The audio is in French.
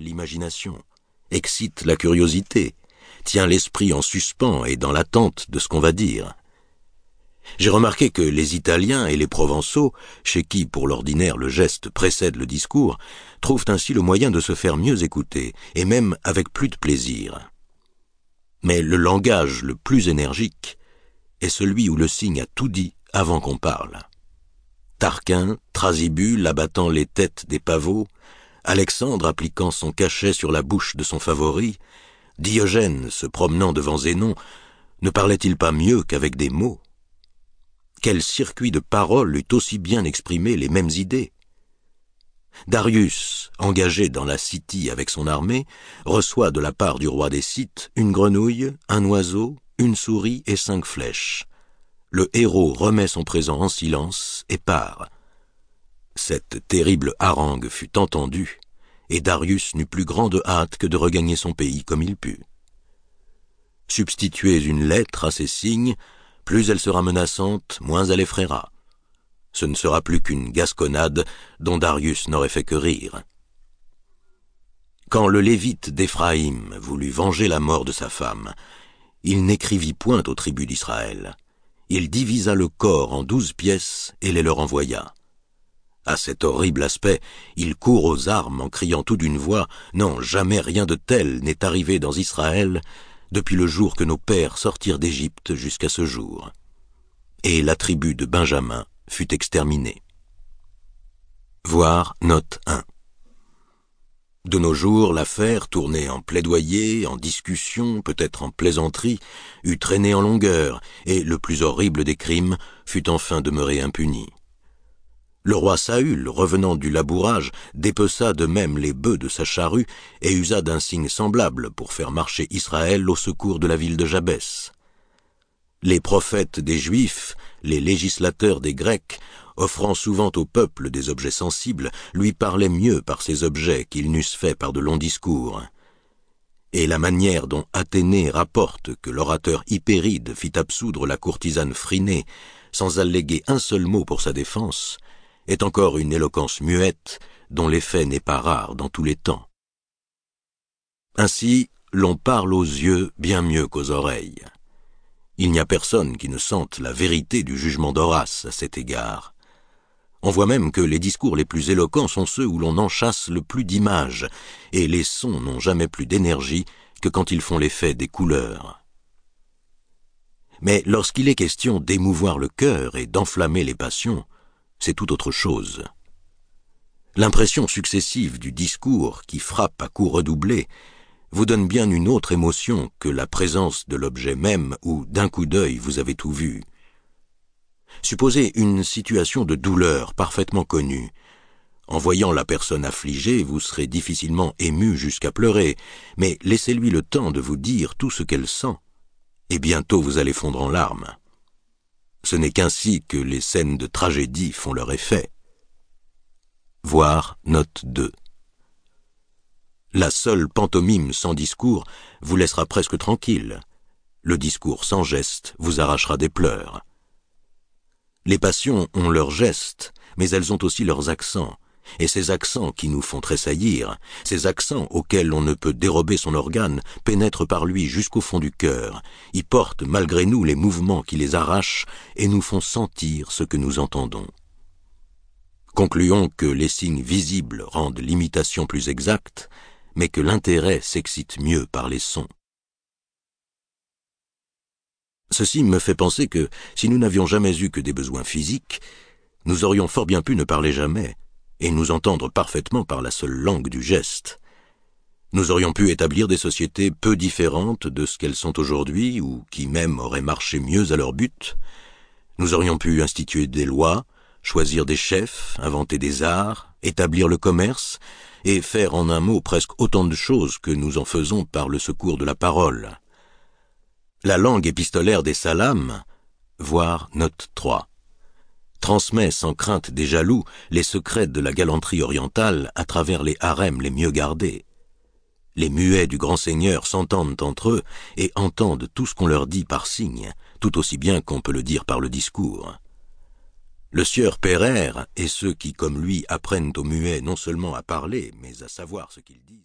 l'imagination, excite la curiosité, tient l'esprit en suspens et dans l'attente de ce qu'on va dire. J'ai remarqué que les Italiens et les Provençaux, chez qui pour l'ordinaire le geste précède le discours, trouvent ainsi le moyen de se faire mieux écouter, et même avec plus de plaisir. Mais le langage le plus énergique est celui où le signe a tout dit avant qu'on parle. Tarquin, Thrasybule abattant les têtes des pavots, Alexandre appliquant son cachet sur la bouche de son favori, Diogène se promenant devant Zénon, ne parlait-il pas mieux qu'avec des mots? Quel circuit de paroles eût aussi bien exprimé les mêmes idées? Darius, engagé dans la City avec son armée, reçoit de la part du roi des Scythes une grenouille, un oiseau, une souris et cinq flèches. Le héros remet son présent en silence et part. Cette terrible harangue fut entendue, et Darius n'eut plus grande hâte que de regagner son pays comme il put. Substituez une lettre à ces signes, plus elle sera menaçante, moins elle effraiera. Ce ne sera plus qu'une gasconnade dont Darius n'aurait fait que rire. Quand le Lévite d'Éphraïm voulut venger la mort de sa femme, il n'écrivit point aux tribus d'Israël. Il divisa le corps en douze pièces et les leur envoya. À cet horrible aspect, il court aux armes en criant tout d'une voix Non, jamais rien de tel n'est arrivé dans Israël depuis le jour que nos pères sortirent d'Égypte jusqu'à ce jour. Et la tribu de Benjamin fut exterminée. Voir note 1. De nos jours, l'affaire, tournée en plaidoyer, en discussion, peut-être en plaisanterie, eut traîné en longueur, et le plus horrible des crimes fut enfin demeuré impuni. Le roi Saül, revenant du labourage, dépeça de même les bœufs de sa charrue et usa d'un signe semblable pour faire marcher Israël au secours de la ville de Jabès. Les prophètes des Juifs, les législateurs des Grecs, offrant souvent au peuple des objets sensibles, lui parlaient mieux par ces objets qu'ils n'eussent fait par de longs discours. Et la manière dont Athénée rapporte que l'orateur Hypéride fit absoudre la courtisane Phryné sans alléguer un seul mot pour sa défense, est encore une éloquence muette dont l'effet n'est pas rare dans tous les temps. Ainsi, l'on parle aux yeux bien mieux qu'aux oreilles. Il n'y a personne qui ne sente la vérité du jugement d'Horace à cet égard. On voit même que les discours les plus éloquents sont ceux où l'on enchasse le plus d'images, et les sons n'ont jamais plus d'énergie que quand ils font l'effet des couleurs. Mais lorsqu'il est question d'émouvoir le cœur et d'enflammer les passions, c'est tout autre chose. L'impression successive du discours qui frappe à coups redoublés vous donne bien une autre émotion que la présence de l'objet même où d'un coup d'œil vous avez tout vu. Supposez une situation de douleur parfaitement connue. En voyant la personne affligée, vous serez difficilement ému jusqu'à pleurer, mais laissez-lui le temps de vous dire tout ce qu'elle sent, et bientôt vous allez fondre en larmes. Ce n'est qu'ainsi que les scènes de tragédie font leur effet. Voir note 2. La seule pantomime sans discours vous laissera presque tranquille. Le discours sans geste vous arrachera des pleurs. Les passions ont leurs gestes, mais elles ont aussi leurs accents, et ces accents qui nous font tressaillir, ces accents auxquels on ne peut dérober son organe, pénètrent par lui jusqu'au fond du cœur, y portent malgré nous les mouvements qui les arrachent et nous font sentir ce que nous entendons. Concluons que les signes visibles rendent l'imitation plus exacte, mais que l'intérêt s'excite mieux par les sons. Ceci me fait penser que, si nous n'avions jamais eu que des besoins physiques, nous aurions fort bien pu ne parler jamais, et nous entendre parfaitement par la seule langue du geste. Nous aurions pu établir des sociétés peu différentes de ce qu'elles sont aujourd'hui, ou qui même auraient marché mieux à leur but. Nous aurions pu instituer des lois, choisir des chefs, inventer des arts, établir le commerce, et faire en un mot presque autant de choses que nous en faisons par le secours de la parole. La langue épistolaire des salames, voire note 3, transmet sans crainte des jaloux les secrets de la galanterie orientale à travers les harems les mieux gardés. Les muets du grand seigneur s'entendent entre eux et entendent tout ce qu'on leur dit par signe, tout aussi bien qu'on peut le dire par le discours. Le sieur Pereire et ceux qui, comme lui, apprennent aux muets non seulement à parler, mais à savoir ce qu'ils disent.